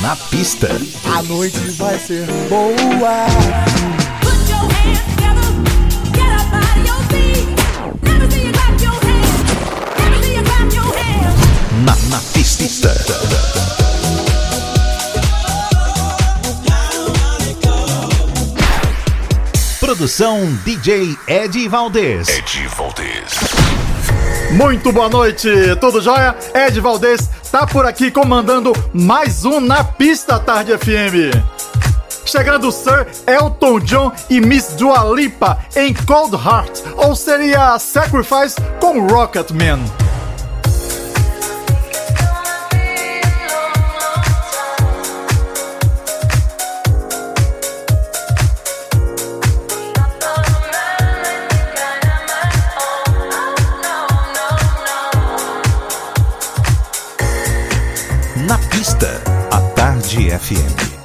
Na pista. A noite vai ser boa. Na, na pista. Produção DJ Ed Valdez. Ed Valdez. Muito boa noite, tudo jóia? Ed Valdez tá por aqui comandando mais um Na Pista Tarde FM. Chegando Sir Elton John e Miss Dua Lipa em Cold Heart, ou seria Sacrifice com Rocketman. Tarde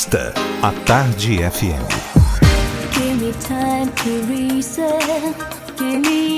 Entrevista. A Tarde FM. Give me time to reason. Give me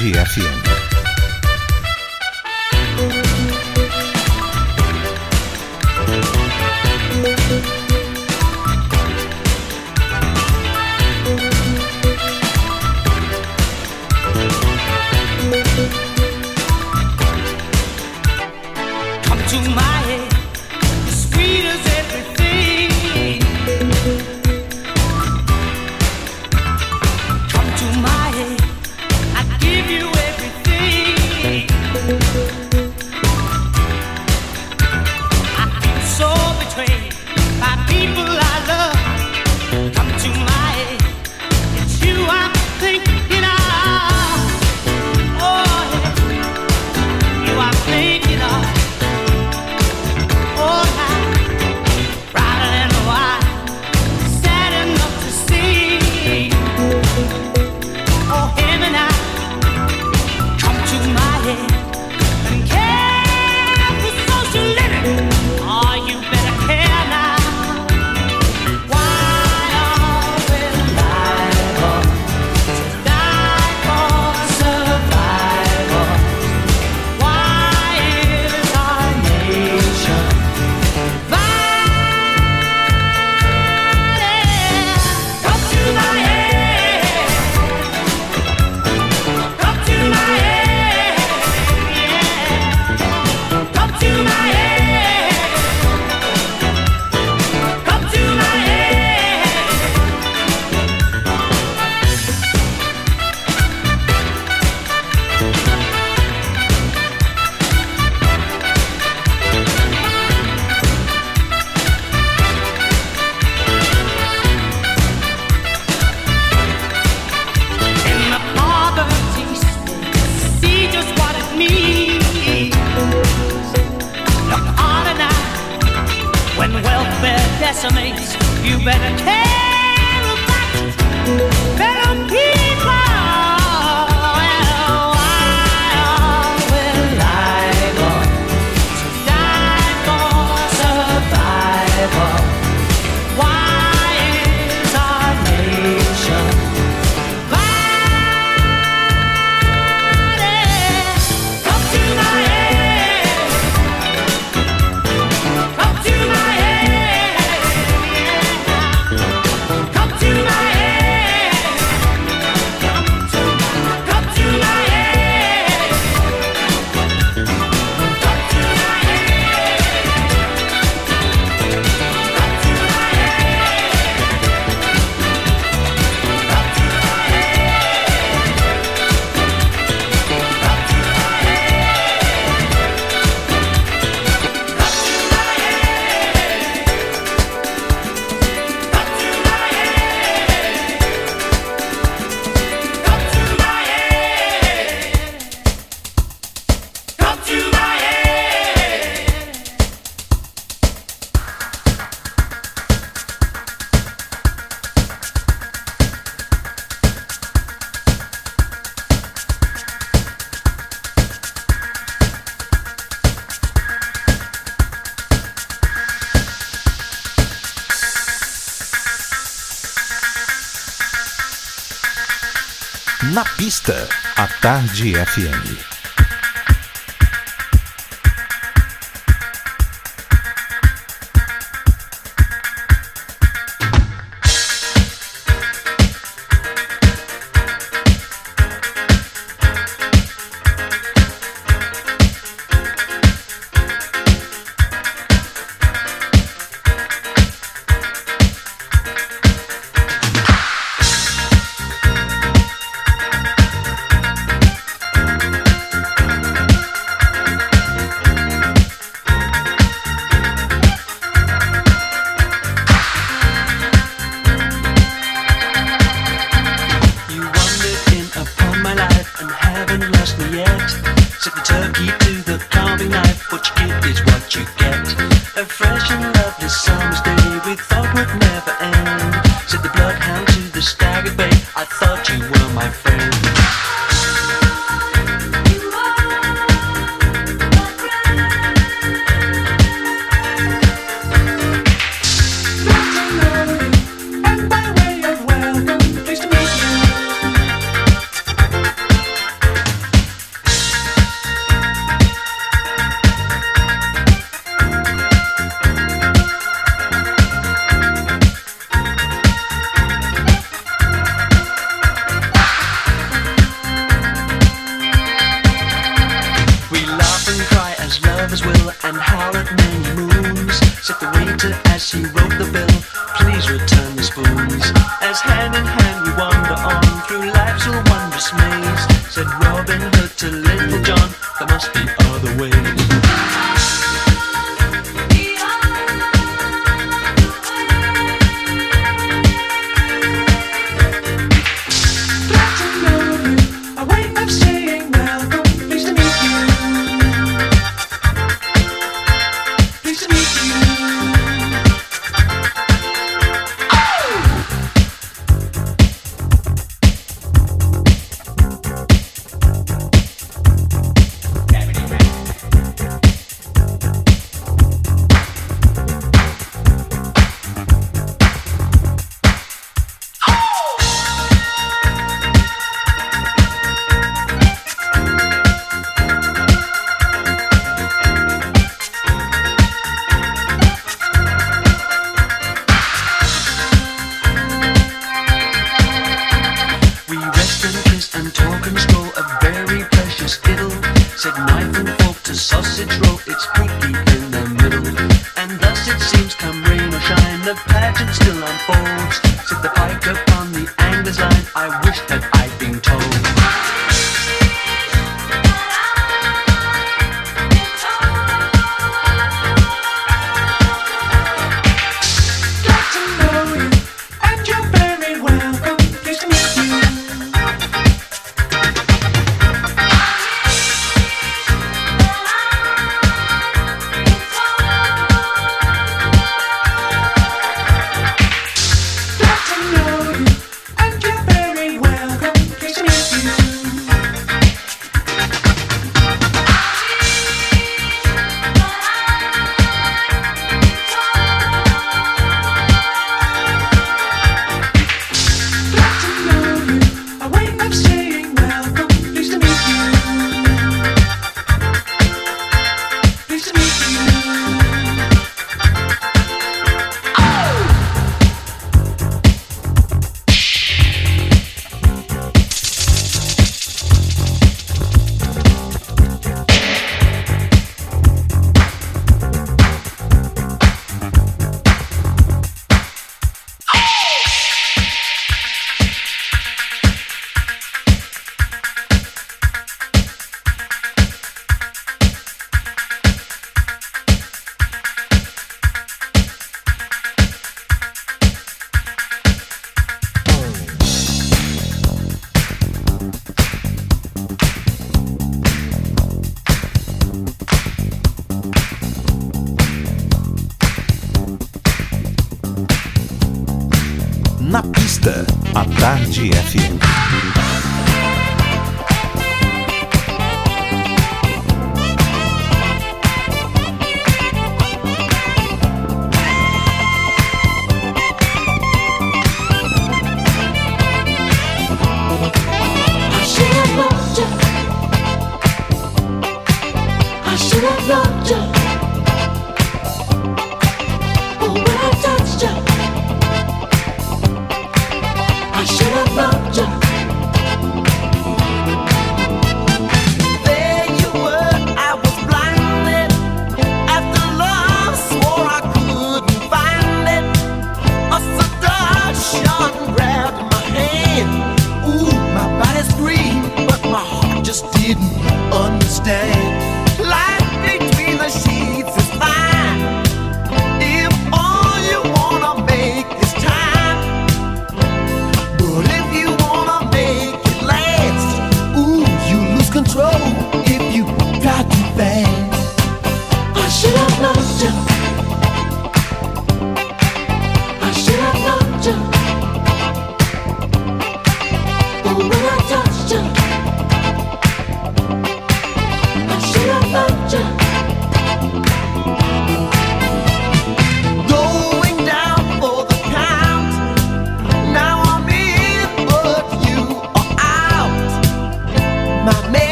Energía 100. Tarde FM.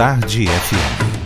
Tarde FM.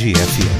Tarde FM.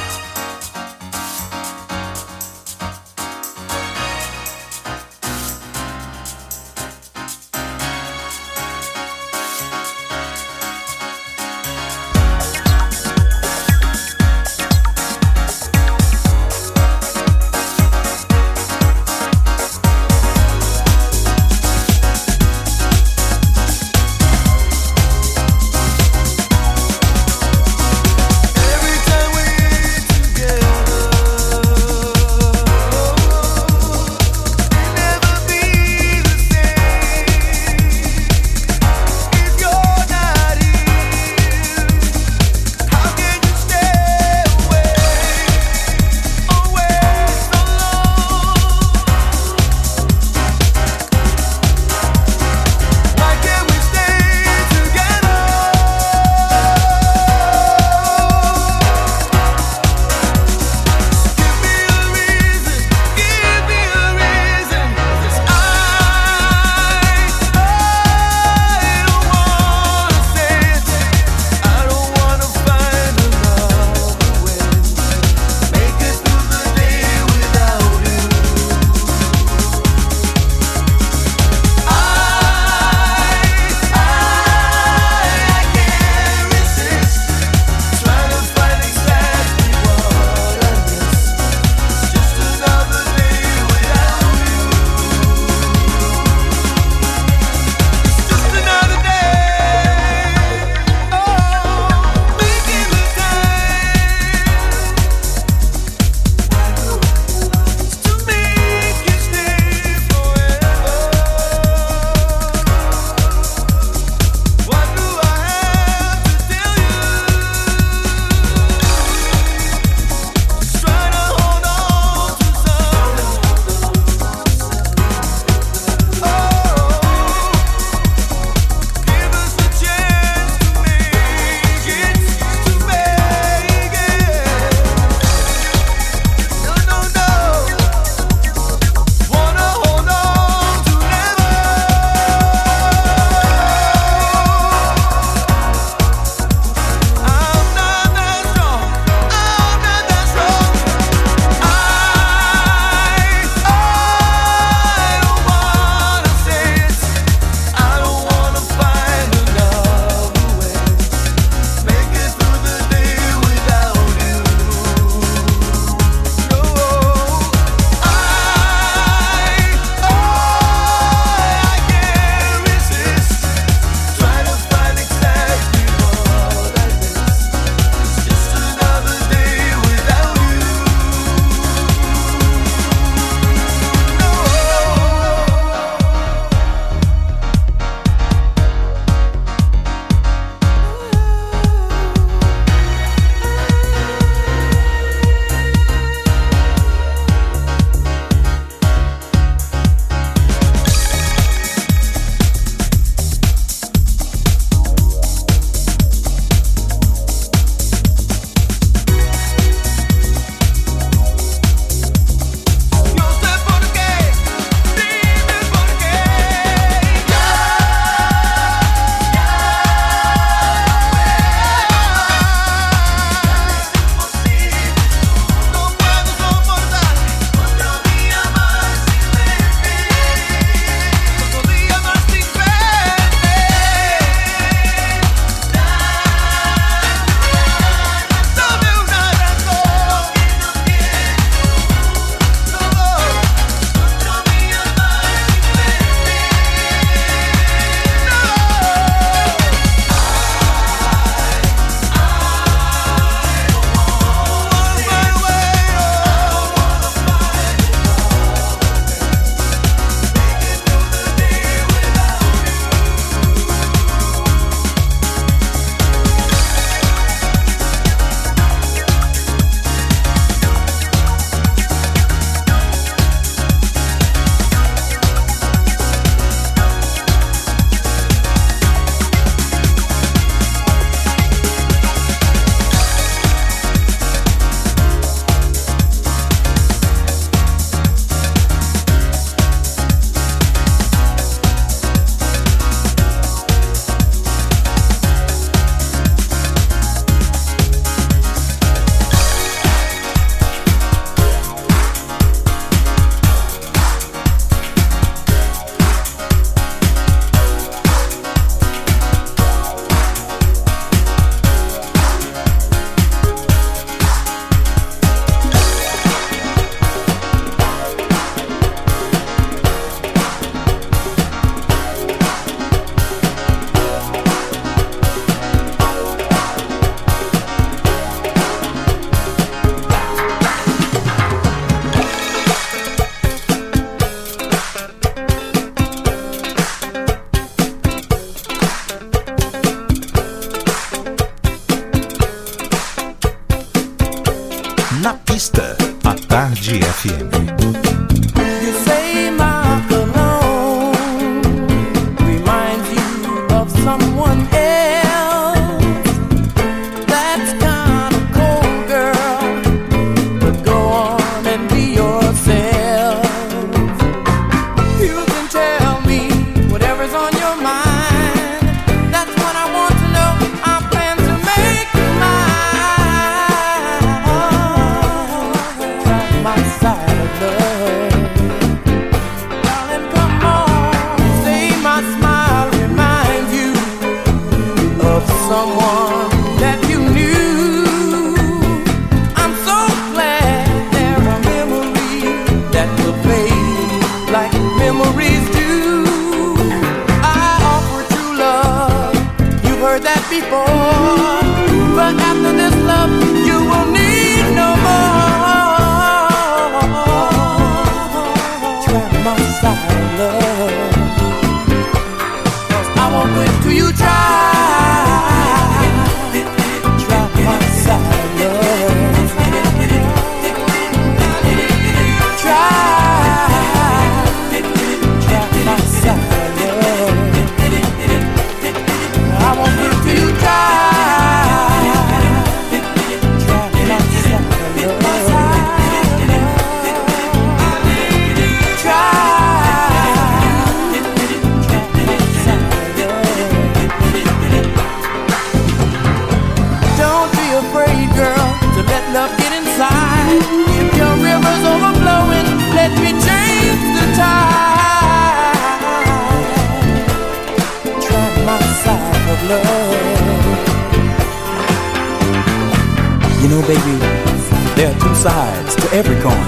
every coin.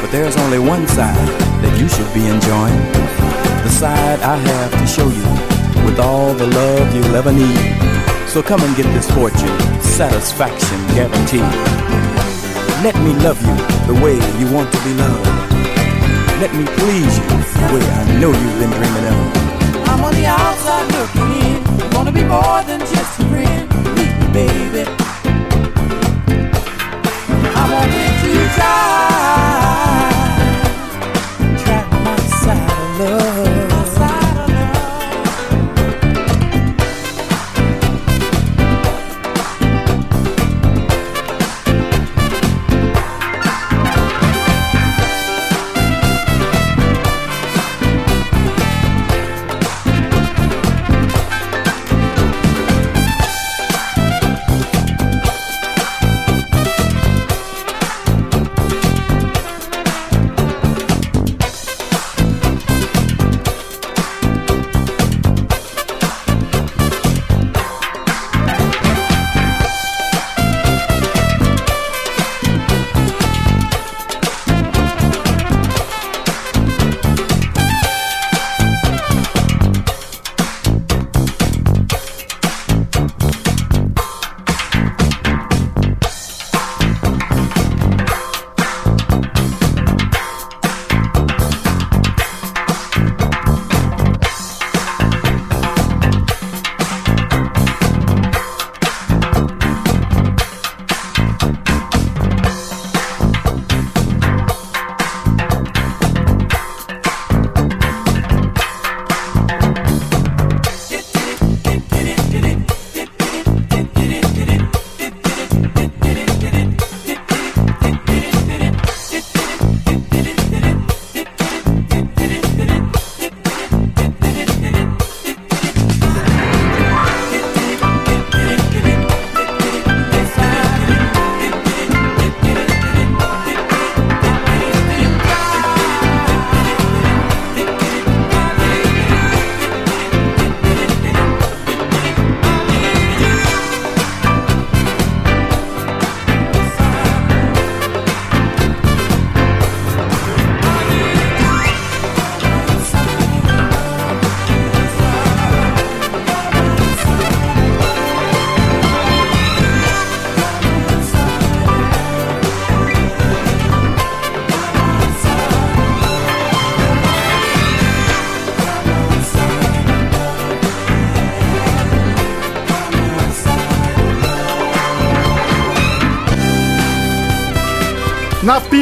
But there's only one side that you should be enjoying. The side I have to show you with all the love you'll ever need. So come and get this fortune, satisfaction guaranteed. Let me love you the way you want to be loved. Let me please you the way I know you've been dreaming of. I'm on the outside looking in. Wanna be more than just a friend. Meet me, baby.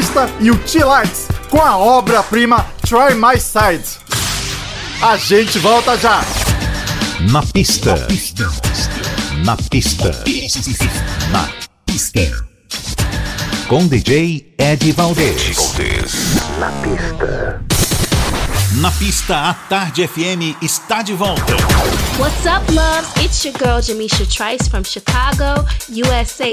Na pista, o T-Lights com a obra-prima Try My Side. A gente volta já. Na pista. Na pista. Na pista. Com DJ Ed Valdez. Na pista. Na pista, a Tarde FM está de volta. What's up, loves? It's your girl Jamisha Trice from Chicago, USA.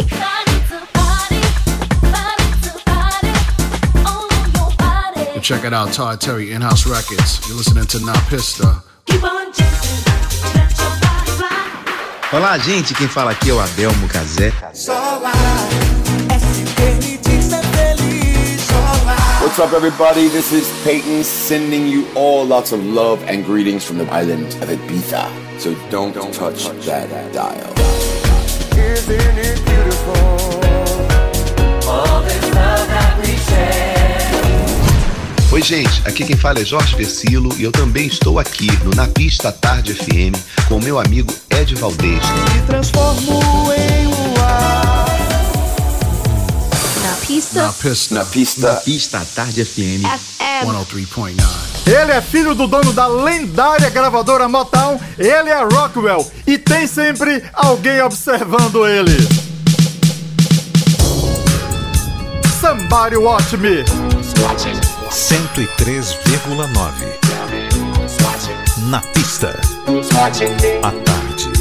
Check it out, Todd Terry, In House Records. You're listening to Na Pista. Olá, gente. Quem fala aqui é o Adelmo Cazé. What's up, everybody? This is Peyton sending you all lots of love and greetings from the island of Ibiza. So don't, touch, that dial. Isn't it beautiful? All this love that we share. Oi, gente. Aqui quem fala é Jorge Versilo e eu também estou aqui no Na Pista Tarde FM com o meu amigo Ed Valdez. Me transformo em luar. Na pista, Na Pista. Na pista. Na Pista Tarde FM. FM. 103.9. Ele é filho do dono da lendária gravadora Motown, ele é Rockwell e tem sempre alguém observando ele. Somebody Watch Me. 103,9. Na pista. A Tarde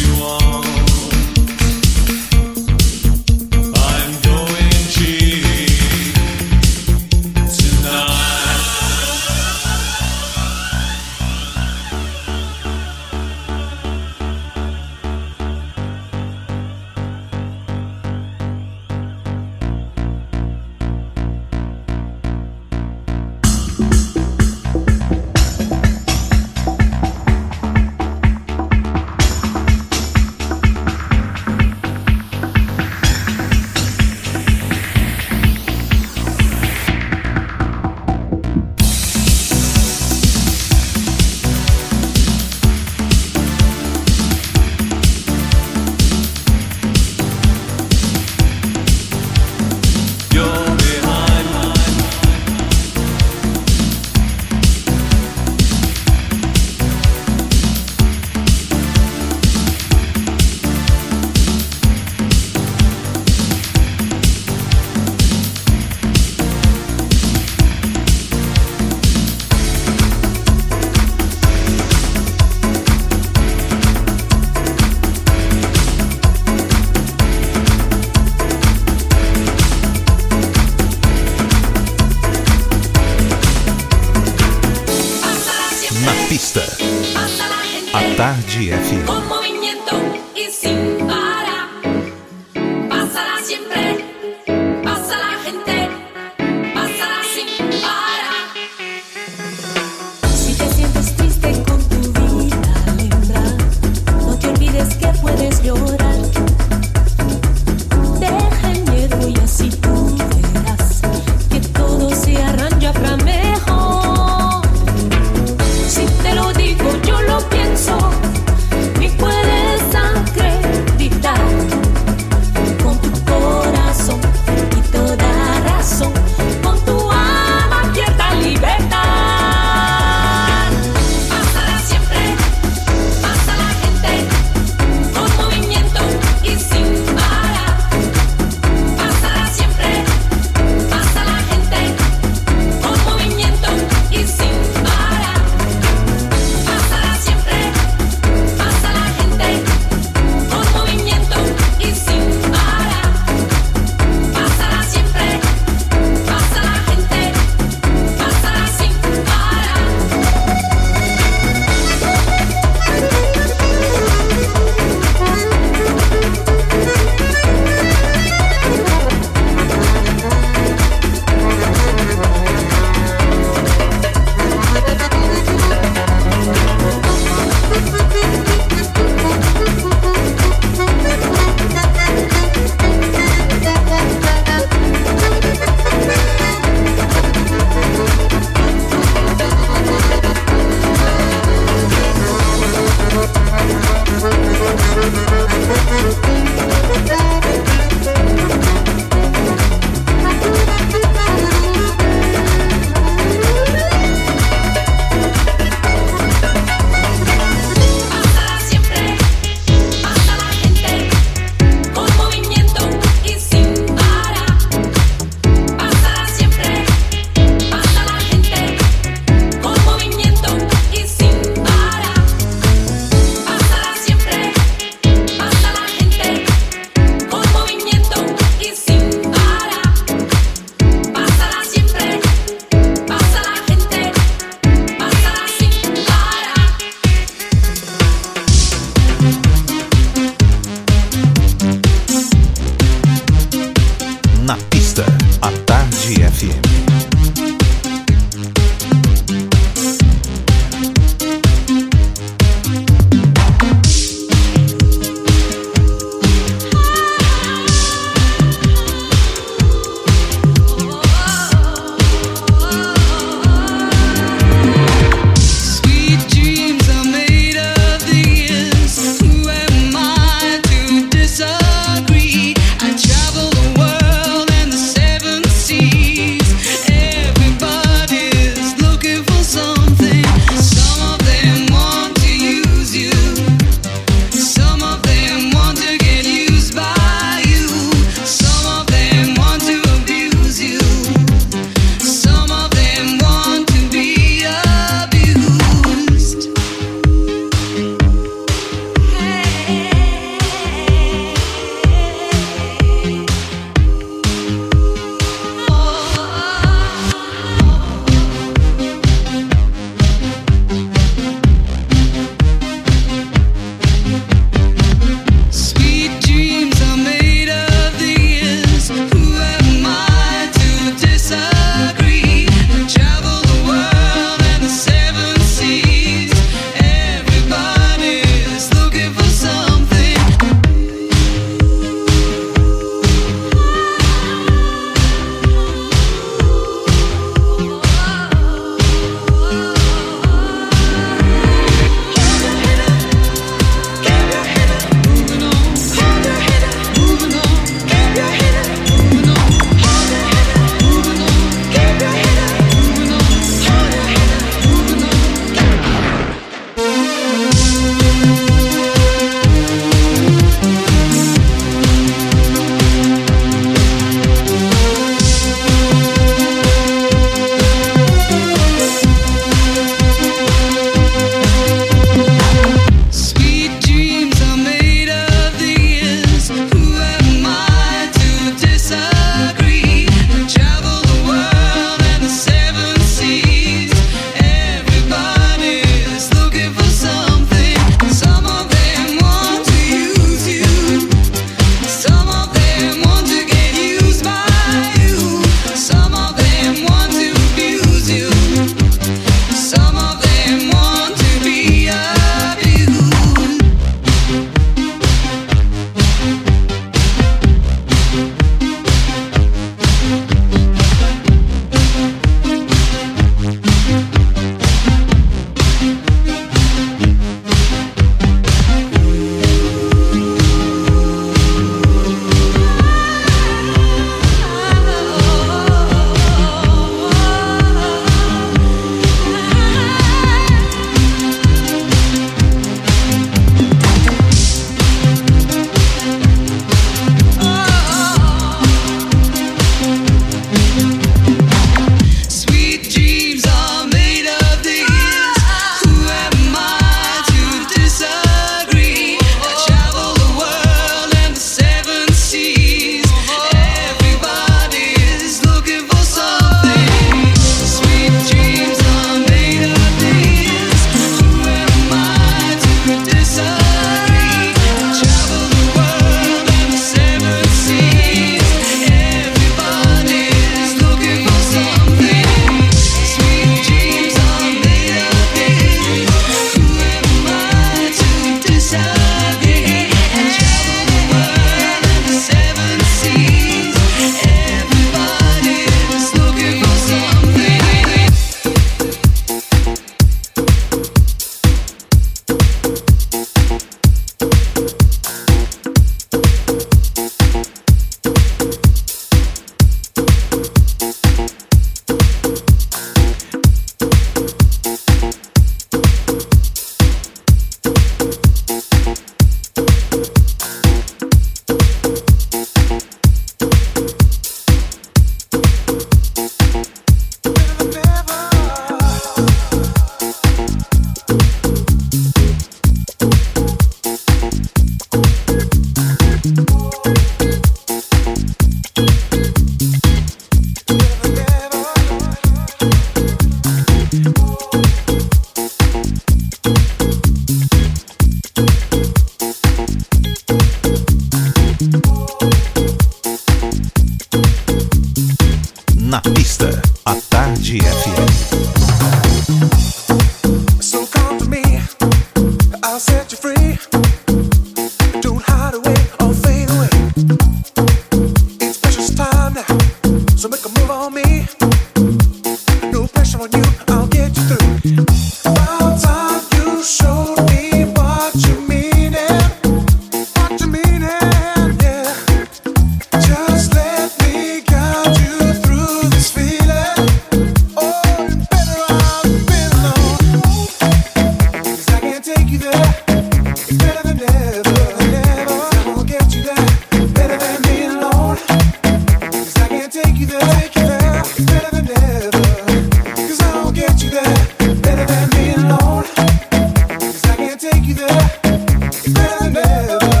you there. It's better than never.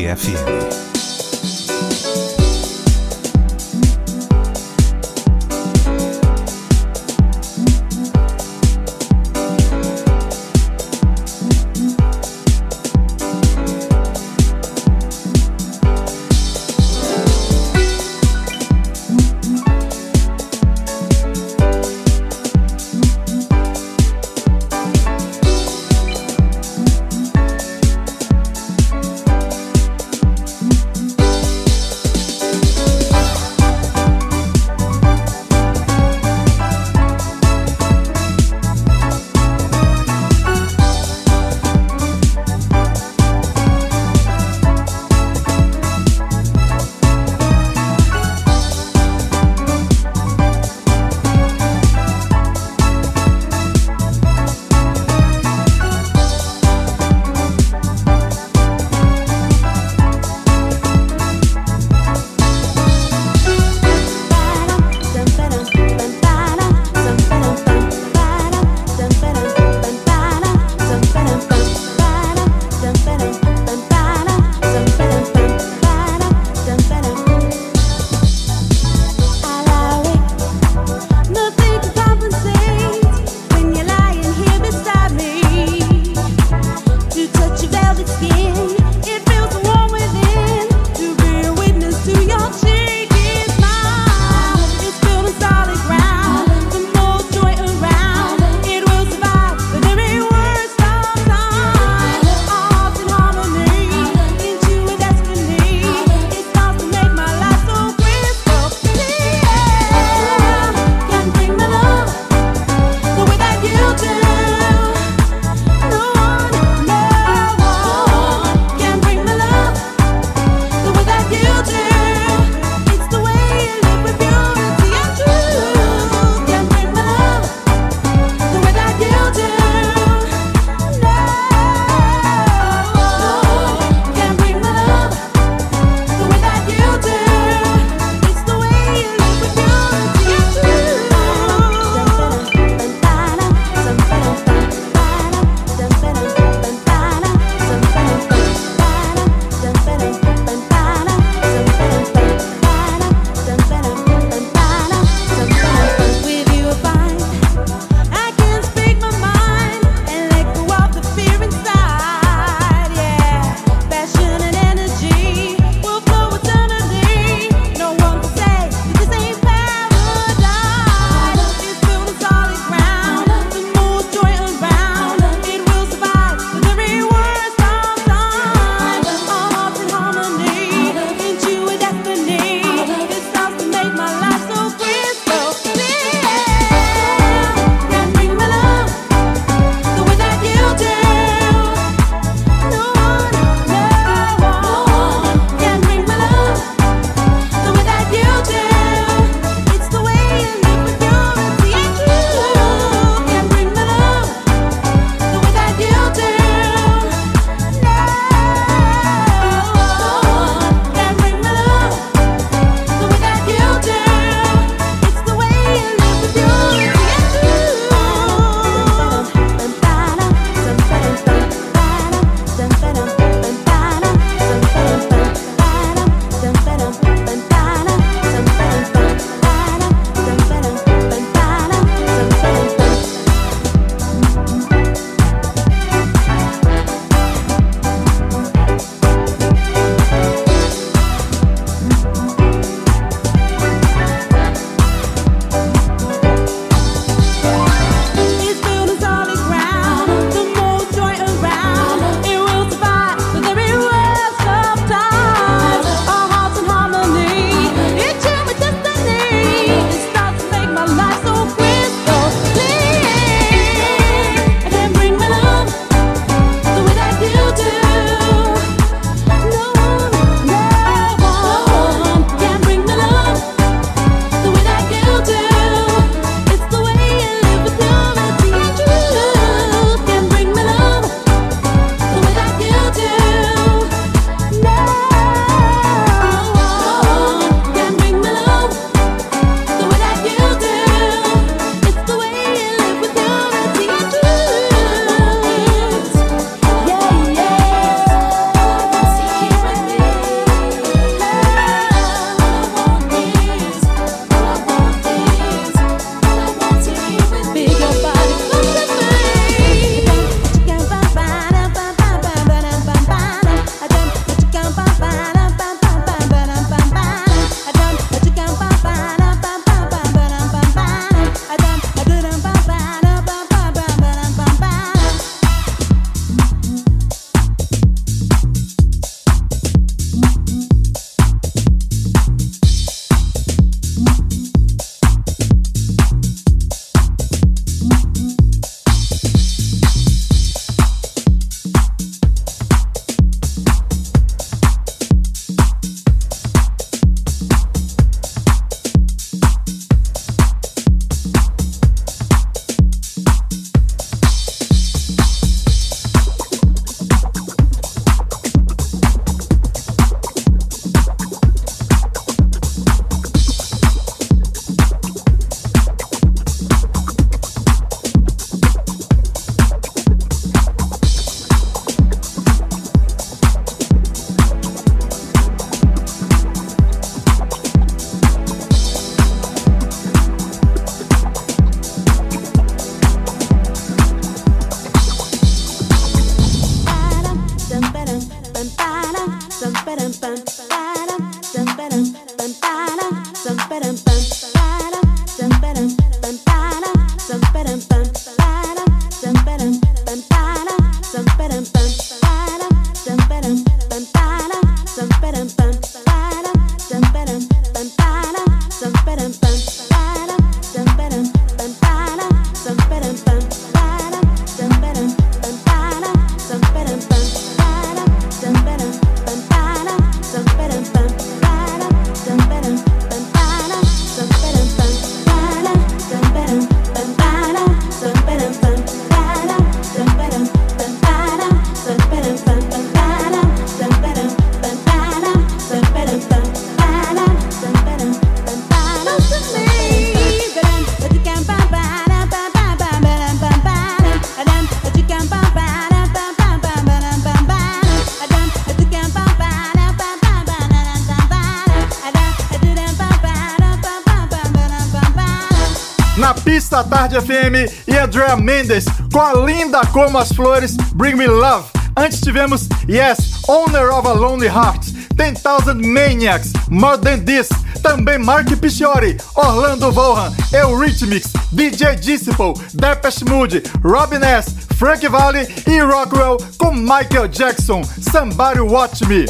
Tarde Tarde FM e Andrea Mendes com a linda como as flores Bring Me Love. Antes tivemos Yes, Owner of a Lonely Heart, 10,000 Maniacs, More Than This, também Mark Pichiori, Orlando Vaughan, Eurythmics, DJ Disciple, Depeche Mode, Robin S., Frank Valli e Rockwell com Michael Jackson, Somebody Watch Me.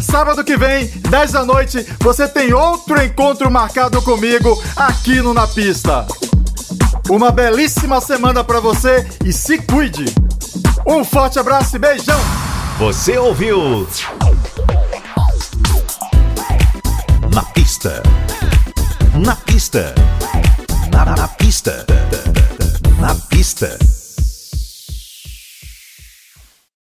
Sábado que vem, 10 da noite, você tem outro encontro marcado comigo aqui no Na Pista. Uma belíssima semana pra você e se cuide. Um forte abraço e beijão. Você ouviu? Na pista. Na pista. Na, na pista. Na pista.